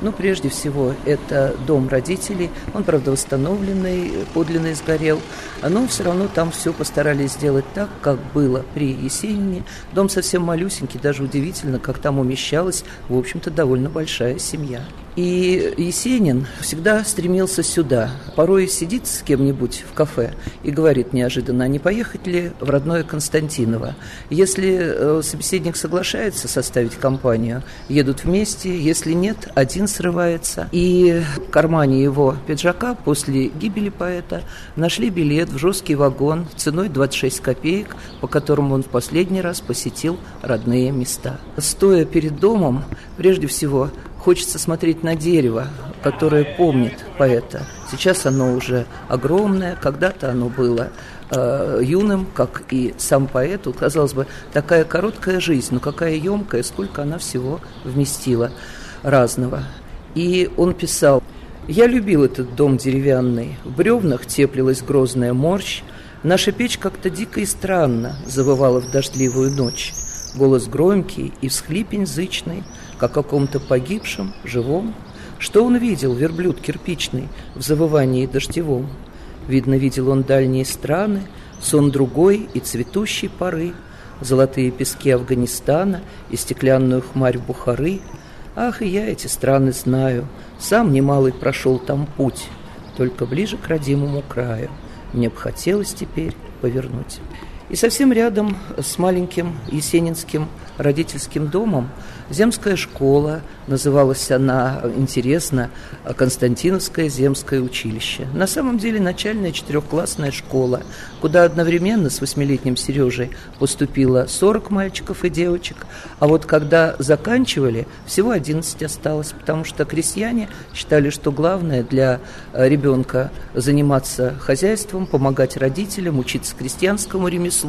Ну, прежде всего, это дом родителей. Он, правда, восстановленный, подлинно сгорел. Но все равно там все постарались сделать так, как было при Есенине. Дом совсем малюсенький, даже удивительно, как там умещалась, в общем-то, довольно большая семья. И Есенин всегда стремился сюда. Порой сидит с кем-нибудь в кафе и говорит неожиданно, а не поехать ли в родное Константиново? Если э, собеседник соглашается составить компанию, едут вместе, если нет, один срывается. И в кармане его пиджака после гибели поэта нашли билет в жесткий вагон ценой 26 копеек, по которому он в последний раз посетил родные места. Стоя перед домом, прежде всего, Хочется смотреть на дерево, которое помнит поэта. Сейчас оно уже огромное, когда-то оно было э, юным, как и сам поэт. Казалось бы, такая короткая жизнь, но какая емкая, сколько она всего вместила разного. И он писал, «Я любил этот дом деревянный, в бревнах теплилась грозная морщ, наша печь как-то дико и странно завывала в дождливую ночь, голос громкий и всхлипень зычный, как о ком-то погибшем, живом. Что он видел, верблюд кирпичный, в завывании дождевом? Видно, видел он дальние страны, сон другой и цветущей поры, золотые пески Афганистана и стеклянную хмарь Бухары. Ах, и я эти страны знаю, сам немалый прошел там путь, только ближе к родимому краю. Мне бы хотелось теперь повернуть. И совсем рядом с маленьким Есенинским родительским домом земская школа, называлась она интересно Константиновское земское училище. На самом деле начальная четырехклассная школа, куда одновременно с восьмилетним Сережей поступило 40 мальчиков и девочек, а вот когда заканчивали, всего 11 осталось, потому что крестьяне считали, что главное для ребенка заниматься хозяйством, помогать родителям, учиться крестьянскому ремеслу,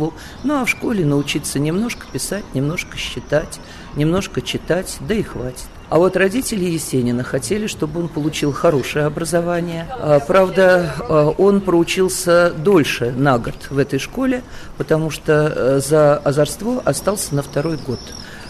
ну а в школе научиться немножко писать, немножко считать, немножко читать, да и хватит. А вот родители Есенина хотели, чтобы он получил хорошее образование. А, правда, а, он проучился дольше на год в этой школе, потому что э, за озорство остался на второй год.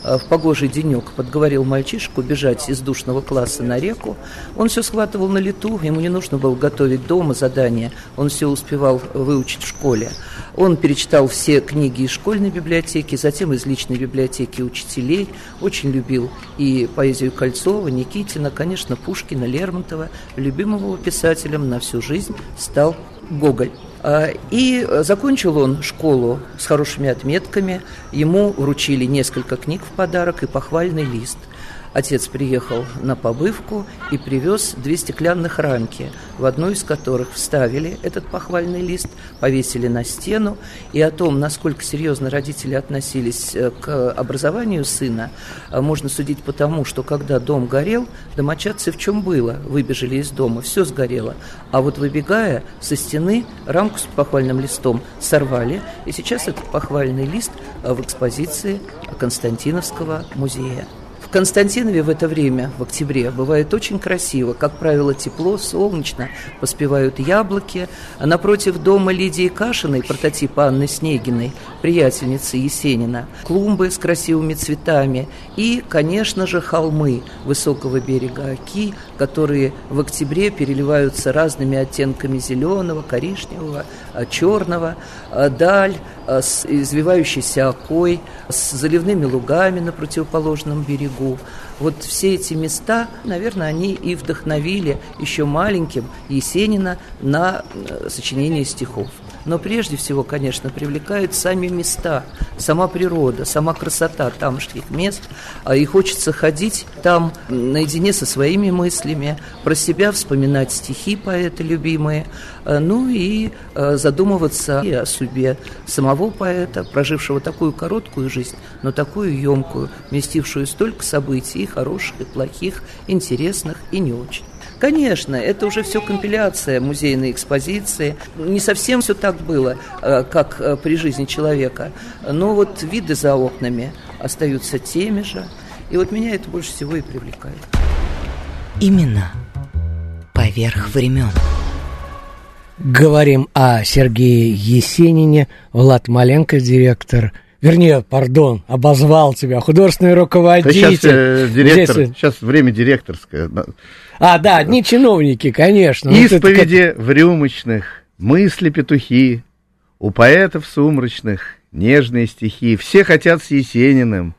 Э, в погожий денек подговорил мальчишку бежать из душного класса на реку. Он все схватывал на лету, ему не нужно было готовить дома задания, он все успевал выучить в школе. Он перечитал все книги из школьной библиотеки, затем из личной библиотеки учителей, очень любил и поэзию Кольцова, Никитина, конечно, Пушкина, Лермонтова. Любимого писателем на всю жизнь стал Гоголь. А, и закончил он школу с хорошими отметками. Ему вручили несколько книг в подарок и похвальный лист – Отец приехал на побывку и привез две стеклянных рамки, в одну из которых вставили этот похвальный лист, повесили на стену. И о том, насколько серьезно родители относились э, к образованию сына, э, можно судить по тому, что когда дом горел, домочадцы в чем было, выбежали из дома, все сгорело. А вот выбегая со стены, рамку с похвальным листом сорвали, и сейчас этот похвальный лист э, в экспозиции Константиновского музея. Константинове в это время, в октябре, бывает очень красиво. Как правило, тепло, солнечно, поспевают яблоки. А напротив дома Лидии Кашиной, прототипа Анны Снегиной, приятельницы Есенина, клумбы с красивыми цветами и, конечно же, холмы высокого берега Оки, которые в октябре переливаются разными оттенками зеленого, коричневого, а, черного, а, даль с извивающейся окой, с заливными лугами на противоположном берегу, берегу. Вот все эти места, наверное, они и вдохновили еще маленьким Есенина на э, сочинение стихов. Но прежде всего, конечно, привлекают сами места, сама природа, сама красота тамошних мест. А и хочется ходить там наедине со своими мыслями, про себя вспоминать стихи поэта любимые, э, ну и э, задумываться и о судьбе самого поэта, прожившего такую короткую жизнь, но такую емкую, вместившую столько событий, и хороших, и плохих, интересных и не очень. Конечно, это уже все компиляция музейной экспозиции. Не совсем все так было, э, как э, при жизни человека. Но вот виды за окнами остаются теми же. И вот меня это больше всего и привлекает. Именно поверх времен. Говорим о Сергее Есенине, Влад Маленко, директор Вернее, пардон, обозвал тебя, художественный руководитель. сейчас, э, директор, Здесь... сейчас время директорское. А, да, не чиновники, конечно. Исповеди вот в рюмочных, мысли петухи, у поэтов сумрачных нежные стихи. Все хотят с Есениным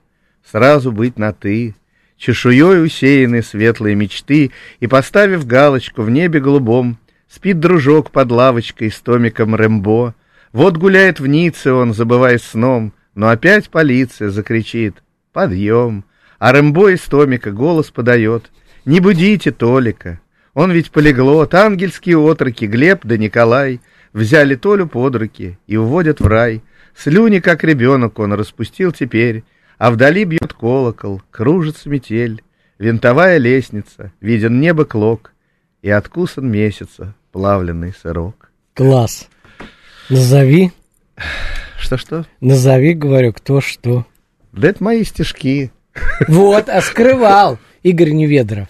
сразу быть на «ты». Чешуей усеяны светлые мечты, И, поставив галочку в небе голубом, Спит дружок под лавочкой с томиком Рэмбо. Вот гуляет в Ницце он, забываясь сном, но опять полиция закричит «Подъем!» А Рэмбо из Томика голос подает «Не будите Толика!» Он ведь полиглот, ангельские отроки, Глеб да Николай Взяли Толю под руки и уводят в рай. Слюни, как ребенок, он распустил теперь, А вдали бьет колокол, кружится метель. Винтовая лестница, виден небо клок. и откусан месяца плавленый сырок. Класс. Назови. Что-что? Назови, говорю, кто что. Да это мои стишки. Вот, а скрывал Игорь Неведров.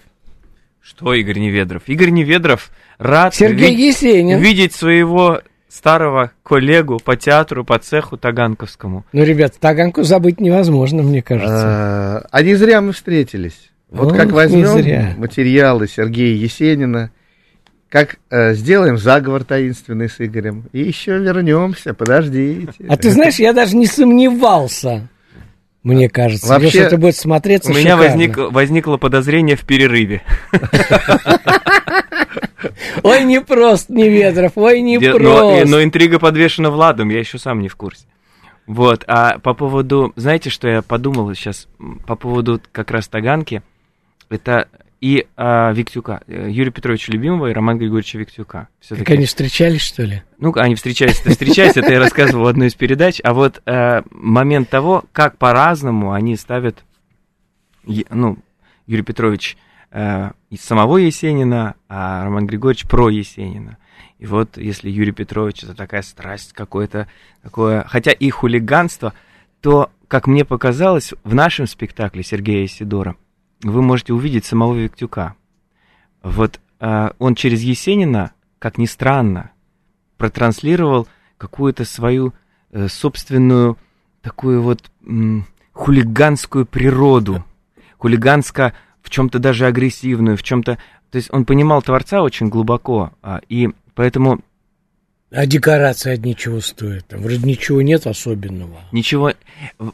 Что Игорь Неведров? Игорь Неведров рад Сергей ви- Есенин. видеть своего старого коллегу по театру, по цеху Таганковскому. Ну, ребят, Таганку забыть невозможно, мне кажется. А, а не зря мы встретились. Вот Ох, как возьмем материалы Сергея Есенина, как э, сделаем заговор таинственный с Игорем, и еще вернемся, подождите. А ты знаешь, я даже не сомневался. Мне кажется, Вообще, это будет смотреться У меня шикарно. возник, возникло подозрение в перерыве. Ой, не просто Неведров, ой, не просто. но, интрига подвешена Владом, я еще сам не в курсе. Вот, а по поводу, знаете, что я подумал сейчас по поводу как раз Таганки, это и а, Виктюка, э, Юрия Петровича Любимого и Романа Григорьевича Виктюка. Как Всё-таки- они встречались, что ли? Ну, они встречались, встречались, это я рассказывал в одной из передач, а вот э, момент того, как по-разному они ставят, ну, Юрий Петрович э, из самого Есенина, а Роман Григорьевич про Есенина. И вот если Юрий Петрович это такая страсть какое-то такое, хотя и хулиганство, то, как мне показалось, в нашем спектакле Сергея Сидора вы можете увидеть самого Виктюка. Вот э, он через Есенина, как ни странно, протранслировал какую-то свою э, собственную такую вот м, хулиганскую природу, хулиганско в чем-то даже агрессивную, в чем-то, то есть он понимал творца очень глубоко, а, и поэтому А декорации одни чего стоят? Там вроде ничего нет особенного. ничего,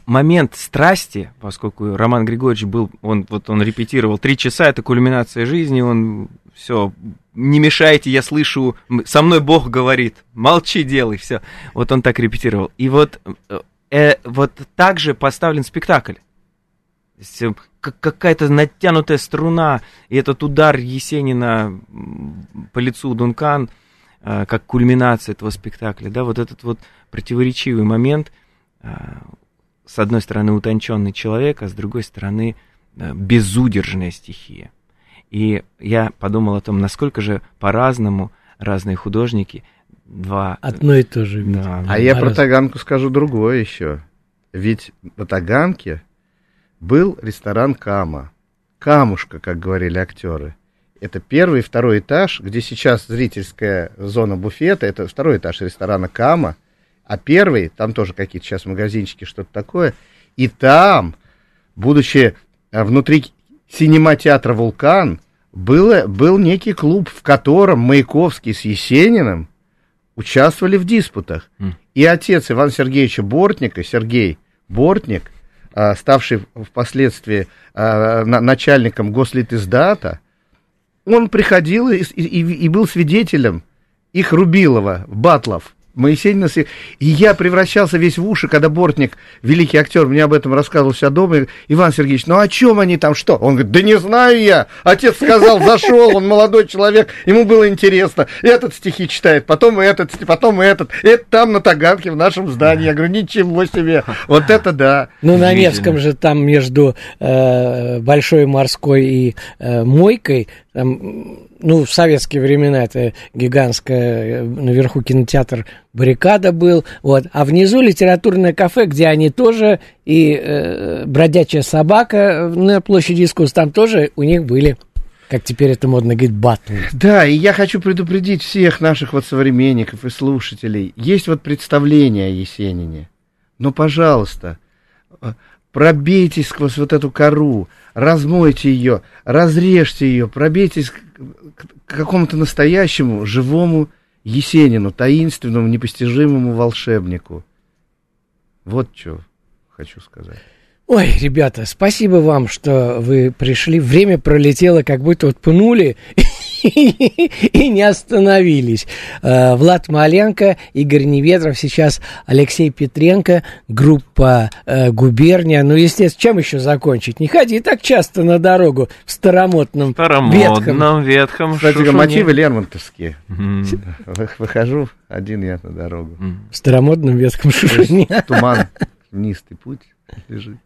момент страсти, поскольку Роман Григорьевич был, он вот он репетировал три часа, это кульминация жизни, он все, не мешайте, я слышу, со мной Бог говорит, молчи, делай, все. Вот он так репетировал. И вот, э, э, вот так же поставлен спектакль. Э, как- какая-то натянутая струна, и этот удар Есенина по лицу Дункан, как кульминация этого спектакля, да, вот этот вот противоречивый момент, э, с одной стороны утонченный человек, а с другой стороны э, безудержная стихия. И я подумал о том, насколько же по-разному разные художники два... Одно и то же. Да, А я про Раз- Таганку скажу другое еще. Ведь на Таганке был ресторан Кама. Камушка, как говорили актеры. Это первый и второй этаж, где сейчас зрительская зона буфета. Это второй этаж ресторана Кама. А первый, там тоже какие-то сейчас магазинчики, что-то такое. И там, будучи э, внутри синема-театра «Вулкан», было, был некий клуб, в котором Маяковский с Есениным участвовали в диспутах. М. И отец Ивана Сергеевича Бортника, Сергей Бортник, а, ставший впоследствии на- начальником Гослитиздата, он приходил и, и- и был свидетелем их Рубилова, Батлов, Моисенина. с- И я превращался весь в уши, когда Бортник, великий актер, мне об этом рассказывал вся дома. и, Иван Сергеевич, ну о чем они там, что? Он говорит, да не знаю я. Отец сказал, зашел, он молодой человек, ему было интересно. Этот стихи читает, потом этот, потом этот. Это там на Таганке в нашем здании. Я говорю, ничего себе. Вот это да. Ну, на Невском же там между э, Большой морской и э, Мойкой, там, ну, в советские времена это гигантская, э, наверху кинотеатр «Баррикада» был, вот, а внизу литературное кафе, где они тоже, и э, «Бродячая собака» на площади искусств, там тоже у них были, как теперь это модно говорить, батлы. Да, и я хочу предупредить всех наших вот современников и слушателей. Есть вот представление о Есенине. Но, пожалуйста, э, пробейтесь сквозь вот эту кору, размойте ее, разрежьте ее, пробейтесь к, какому-то настоящему, живому Есенину, таинственному, непостижимому волшебнику. Вот что хочу сказать. Ой, ребята, спасибо вам, что вы пришли. Время пролетело, как будто вот пнули и не остановились. Э, Влад Маленко, Игорь Неведров, сейчас Алексей Петренко, группа э, «Губерния». Ну, естественно, чем еще закончить? Не ходи так часто на дорогу в старомодном, ветхом. Старомодном, ветхом Кстати, шушуне. мотивы лермонтовские. Выхожу один я на дорогу. В старомодном ветхом шушуне. Туман, низкий путь лежит.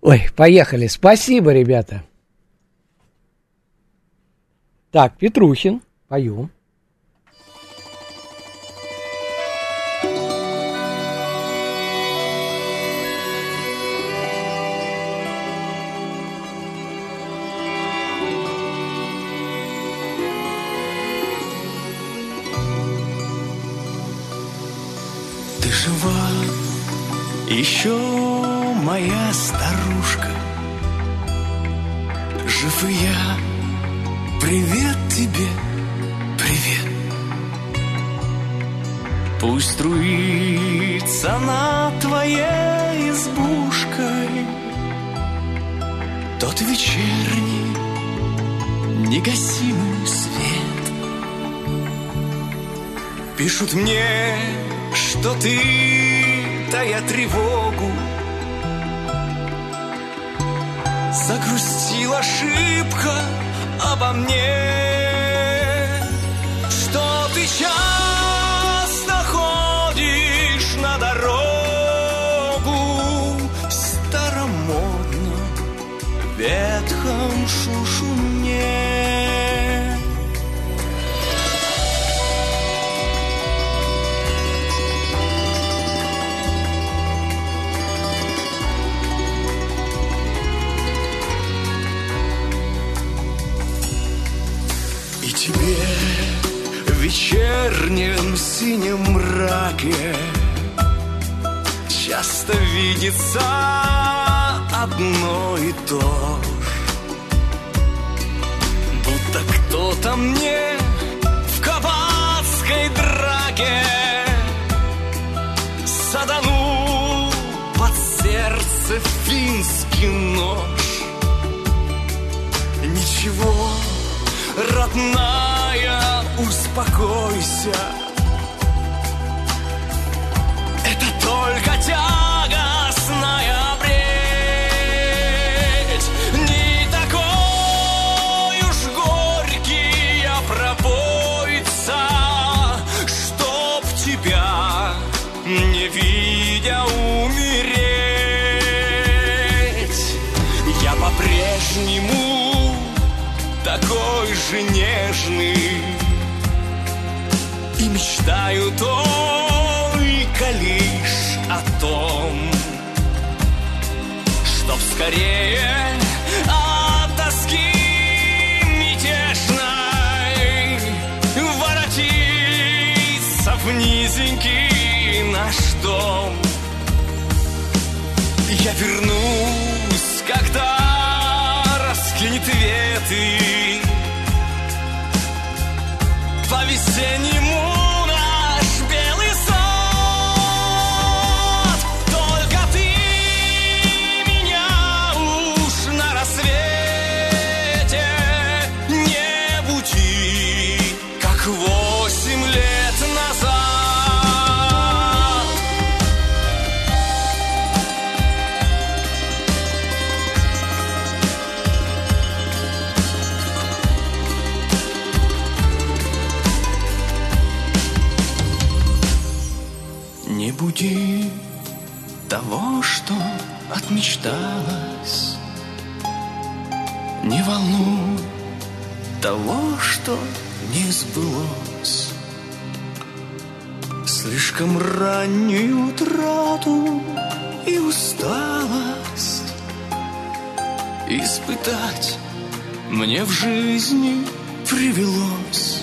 Ой, поехали. Спасибо, ребята. Так, Петрухин, пою. Ты жива, еще моя старушка. Жив и я, привет тебе, привет. Пусть струится над твоей избушкой Тот вечерний негасимый свет. Пишут мне, что ты, тая тревогу Загрустила шибко обо мне. Что ты мраке Часто видится одно и то ж Будто кто-то мне в кабацкой драке Саданул под сердце финский нож. Ничего, родная, успокойся дом. Я вернусь, когда раскинет ветви отмечталось Не волнуй того, что не сбылось. Слишком раннюю утрату и усталость Испытать мне в жизни привелось.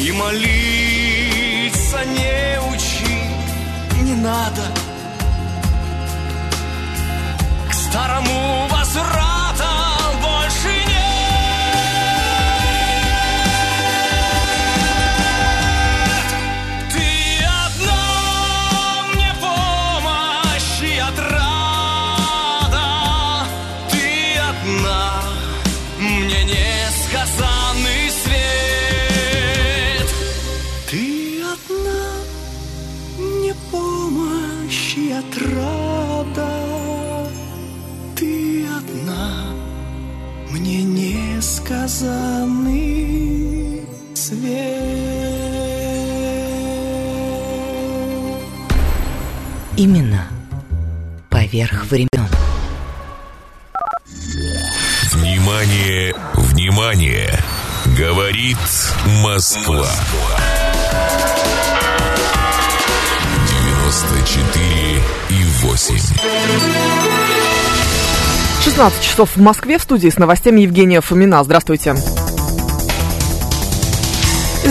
И молиться не учи, не надо старому возврата поверх времен. Внимание, внимание! Говорит Москва. 94 и 8. 16 часов в Москве в студии с новостями Евгения Фомина. Здравствуйте.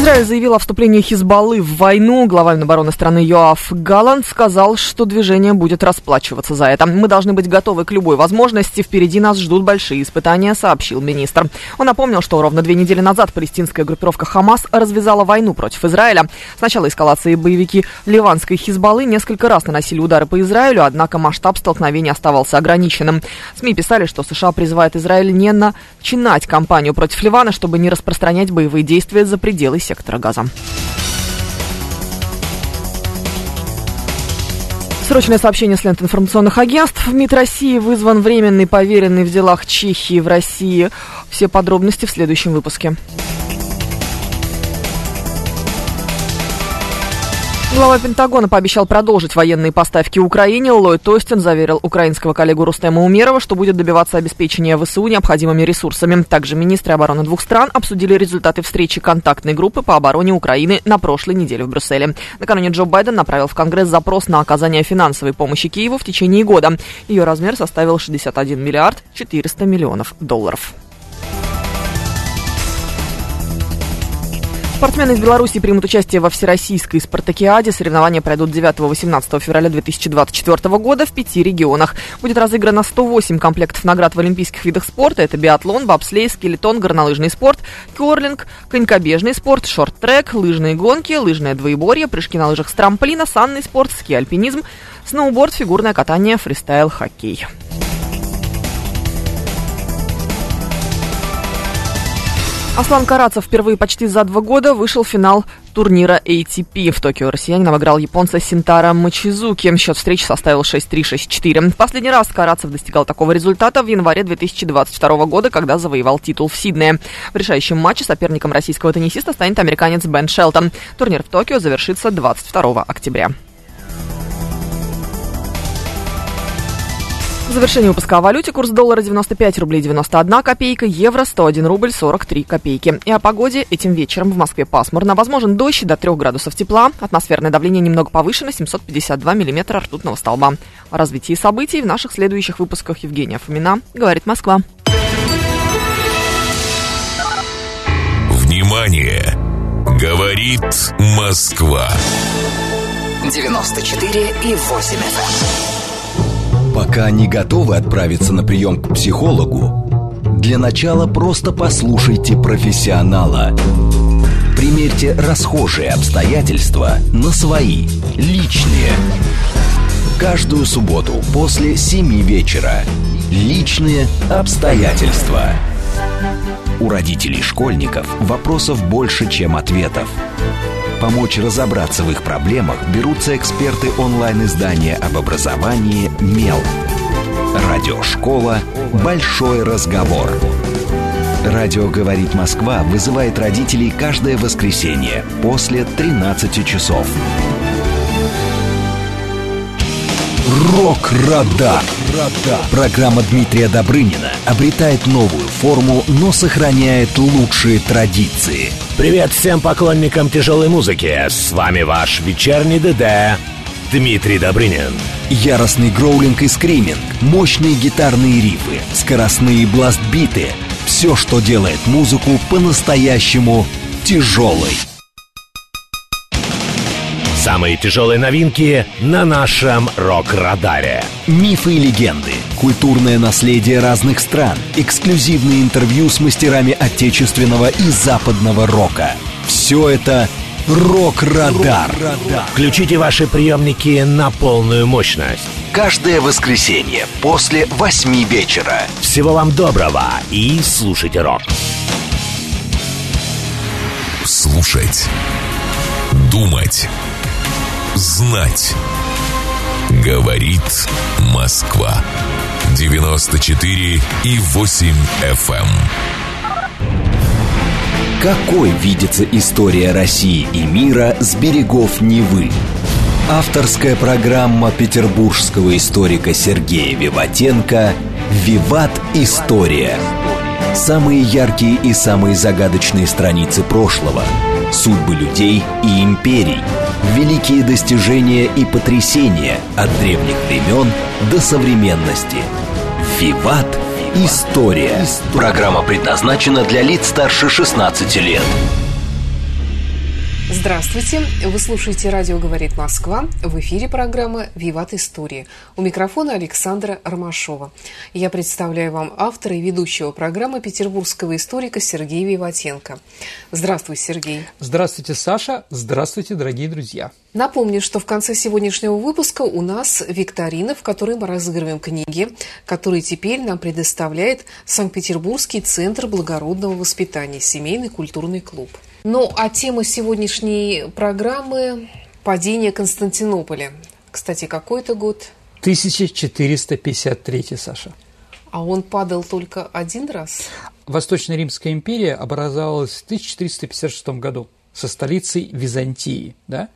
Израиль заявил о вступлении Хизбаллы в войну. Глава Минобороны страны Йоаф Галланд сказал, что движение будет расплачиваться за это. Мы должны быть готовы к любой возможности. Впереди нас ждут большие испытания, сообщил министр. Он напомнил, что ровно две недели назад палестинская группировка Хамас развязала войну против Израиля. С начала эскалации боевики ливанской Хизбаллы несколько раз наносили удары по Израилю, однако масштаб столкновений оставался ограниченным. СМИ писали, что США призывают Израиль не начинать кампанию против Ливана, чтобы не распространять боевые действия за пределы сектора газа. Срочное сообщение с ленты информационных агентств. В МИД России вызван временный поверенный в делах Чехии в России. Все подробности в следующем выпуске. Глава Пентагона пообещал продолжить военные поставки Украине. Ллойд Остин заверил украинского коллегу Рустема Умерова, что будет добиваться обеспечения ВСУ необходимыми ресурсами. Также министры обороны двух стран обсудили результаты встречи контактной группы по обороне Украины на прошлой неделе в Брюсселе. Накануне Джо Байден направил в Конгресс запрос на оказание финансовой помощи Киеву в течение года. Ее размер составил 61 миллиард 400 миллионов долларов. Спортсмены из Беларуси примут участие во Всероссийской спартакиаде. Соревнования пройдут 9-18 февраля 2024 года в пяти регионах. Будет разыграно 108 комплектов наград в олимпийских видах спорта. Это биатлон, бобслей, скелетон, горнолыжный спорт, керлинг, конькобежный спорт, шорт-трек, лыжные гонки, лыжное двоеборье, прыжки на лыжах с трамплина, санный спорт, ски-альпинизм, сноуборд, фигурное катание, фристайл, хоккей. Аслан Карацев впервые почти за два года вышел в финал турнира ATP. В Токио россиянин обыграл японца Синтара Мачизуки. Счет встречи составил 6-3, 6-4. Последний раз Карацев достигал такого результата в январе 2022 года, когда завоевал титул в Сиднее. В решающем матче соперником российского теннисиста станет американец Бен Шелтон. Турнир в Токио завершится 22 октября. В завершении выпуска о валюте курс доллара 95 рублей 91 копейка, евро 101 рубль 43 копейки. И о погоде этим вечером в Москве пасмурно. Возможен дождь до 3 градусов тепла. Атмосферное давление немного повышено, 752 миллиметра ртутного столба. О развитии событий в наших следующих выпусках Евгения Фомина говорит Москва. Внимание! Говорит Москва. 94 и 8 Пока не готовы отправиться на прием к психологу, для начала просто послушайте профессионала. Примерьте расхожие обстоятельства на свои, личные. Каждую субботу после 7 вечера. Личные обстоятельства. У родителей школьников вопросов больше, чем ответов. Помочь разобраться в их проблемах берутся эксперты онлайн-издания об образовании «Мел». Радиошкола «Большой разговор». Радио «Говорит Москва» вызывает родителей каждое воскресенье после 13 часов. Рок-Радар. Программа Дмитрия Добрынина обретает новую форму, но сохраняет лучшие традиции. Привет всем поклонникам тяжелой музыки. С вами ваш вечерний ДД Дмитрий Добрынин. Яростный гроулинг и скриминг, мощные гитарные рифы, скоростные бластбиты – все, что делает музыку по-настоящему тяжелой. Самые тяжелые новинки на нашем рок-радаре. Мифы и легенды, культурное наследие разных стран, эксклюзивные интервью с мастерами отечественного и западного рока. Все это Рок-Радар. Включите ваши приемники на полную мощность. Каждое воскресенье после восьми вечера. Всего вам доброго и слушайте рок. Слушать. Думать. Знать. Говорит Москва. 94 и 8 FM. Какой видится история России и мира с берегов Невы? Авторская программа петербургского историка Сергея Виватенко «Виват. История». Самые яркие и самые загадочные страницы прошлого. Судьбы людей и империй. Великие достижения и потрясения от древних времен до современности. Виват. История. Программа предназначена для лиц старше 16 лет. Здравствуйте! Вы слушаете «Радио говорит Москва». В эфире программа «Виват Истории». У микрофона Александра Ромашова. Я представляю вам автора и ведущего программы петербургского историка Сергея Виватенко. Здравствуй, Сергей. Здравствуйте, Саша. Здравствуйте, дорогие друзья. Напомню, что в конце сегодняшнего выпуска у нас викторина, в которой мы разыгрываем книги, которые теперь нам предоставляет Санкт-Петербургский центр благородного воспитания, семейный культурный клуб. Ну, а тема сегодняшней программы – падение Константинополя. Кстати, какой это год? 1453, Саша. А он падал только один раз? Восточная Римская империя образовалась в 1456 году со столицей Византии, да,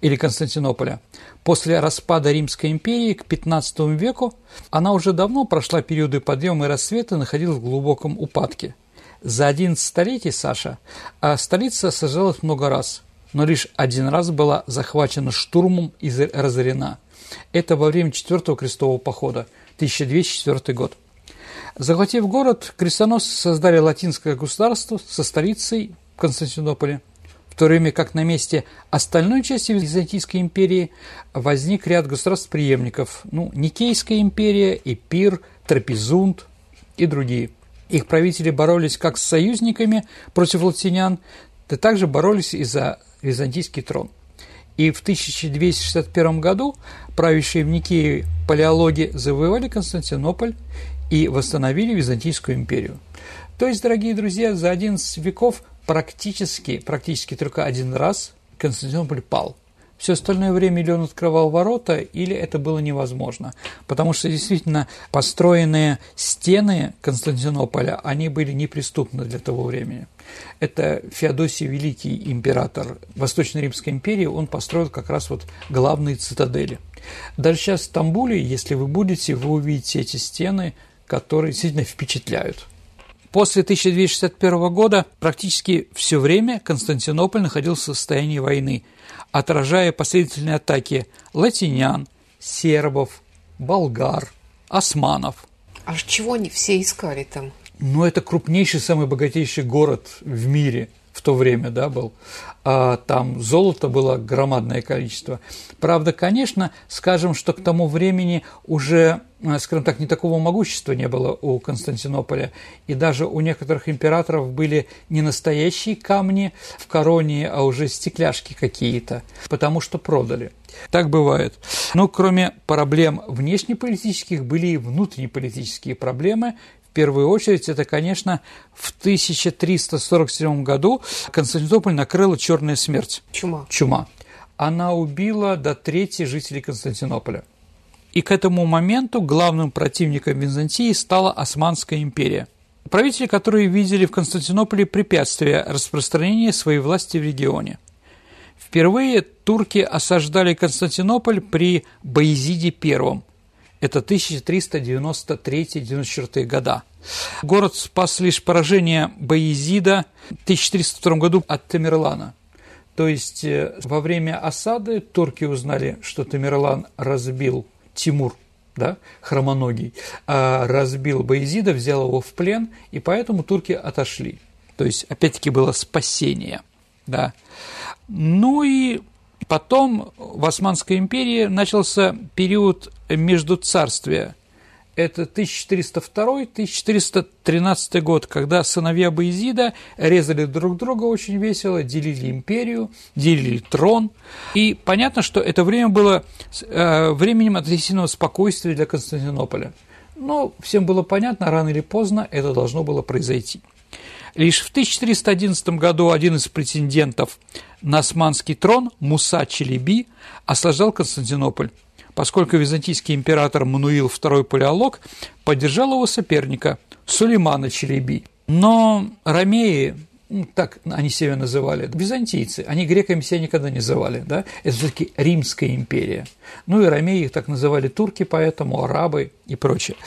или Константинополя. После распада Римской империи к XV веку она уже давно прошла периоды подъема и рассвета и находилась в глубоком упадке – за 11 столетий, Саша, а столица сажалась много раз, но лишь один раз была захвачена штурмом и разорена. Это во время Четвертого крестового похода, 1204 год. Захватив город, крестоносцы создали латинское государство со столицей в Константинополе, в то время как на месте остальной части Византийской империи возник ряд государств-преемников, ну, Никейская империя, Эпир, Трапезунд и другие – их правители боролись как с союзниками против латинян, да также боролись и за византийский трон. И в 1261 году правящие в Никее палеологи завоевали Константинополь и восстановили Византийскую империю. То есть, дорогие друзья, за 11 веков практически, практически только один раз Константинополь пал – все остальное время или он открывал ворота, или это было невозможно. Потому что действительно построенные стены Константинополя, они были неприступны для того времени. Это Феодосий Великий, император Восточной Римской империи, он построил как раз вот главные цитадели. Даже сейчас в Стамбуле, если вы будете, вы увидите эти стены, которые действительно впечатляют. После 1261 года практически все время Константинополь находился в состоянии войны – отражая последовательные атаки латинян, сербов, болгар, османов. А чего они все искали там? Ну, это крупнейший, самый богатейший город в мире в то время, да, был. А там золота было громадное количество. Правда, конечно, скажем, что к тому времени уже Э, скажем так, не такого могущества не было у Константинополя, и даже у некоторых императоров были не настоящие камни в короне, а уже стекляшки какие-то, потому что продали. Так бывает. Но кроме проблем внешнеполитических были и внутреннеполитические проблемы, первую очередь, это, конечно, в 1347 году Константинополь накрыла черная смерть. Чума. Чума. Она убила до трети жителей Константинополя – и к этому моменту главным противником Византии стала Османская империя. Правители, которые видели в Константинополе препятствия распространения своей власти в регионе. Впервые турки осаждали Константинополь при Баизиде I. Это 1393-94 года. Город спас лишь поражение Баизида в 1302 году от Тамерлана. То есть э, во время осады турки узнали, что Тамерлан разбил Тимур, да, хромоногий, а разбил Баезида, взял его в плен, и поэтому турки отошли. То есть, опять-таки, было спасение. Да. Ну и потом в Османской империи начался период между царствия это 1402-1413 год, когда сыновья Баизида резали друг друга очень весело, делили империю, делили трон. И понятно, что это время было э, временем относительного спокойствия для Константинополя. Но всем было понятно, рано или поздно это должно было произойти. Лишь в 1411 году один из претендентов на османский трон, Муса Челеби, осаждал Константинополь поскольку византийский император Мануил II Палеолог поддержал его соперника Сулеймана Челеби. Но ромеи, ну, так они себя называли, византийцы, они греками себя никогда не называли, да, это все-таки Римская империя. Ну и ромеи их так называли турки, поэтому арабы и прочее.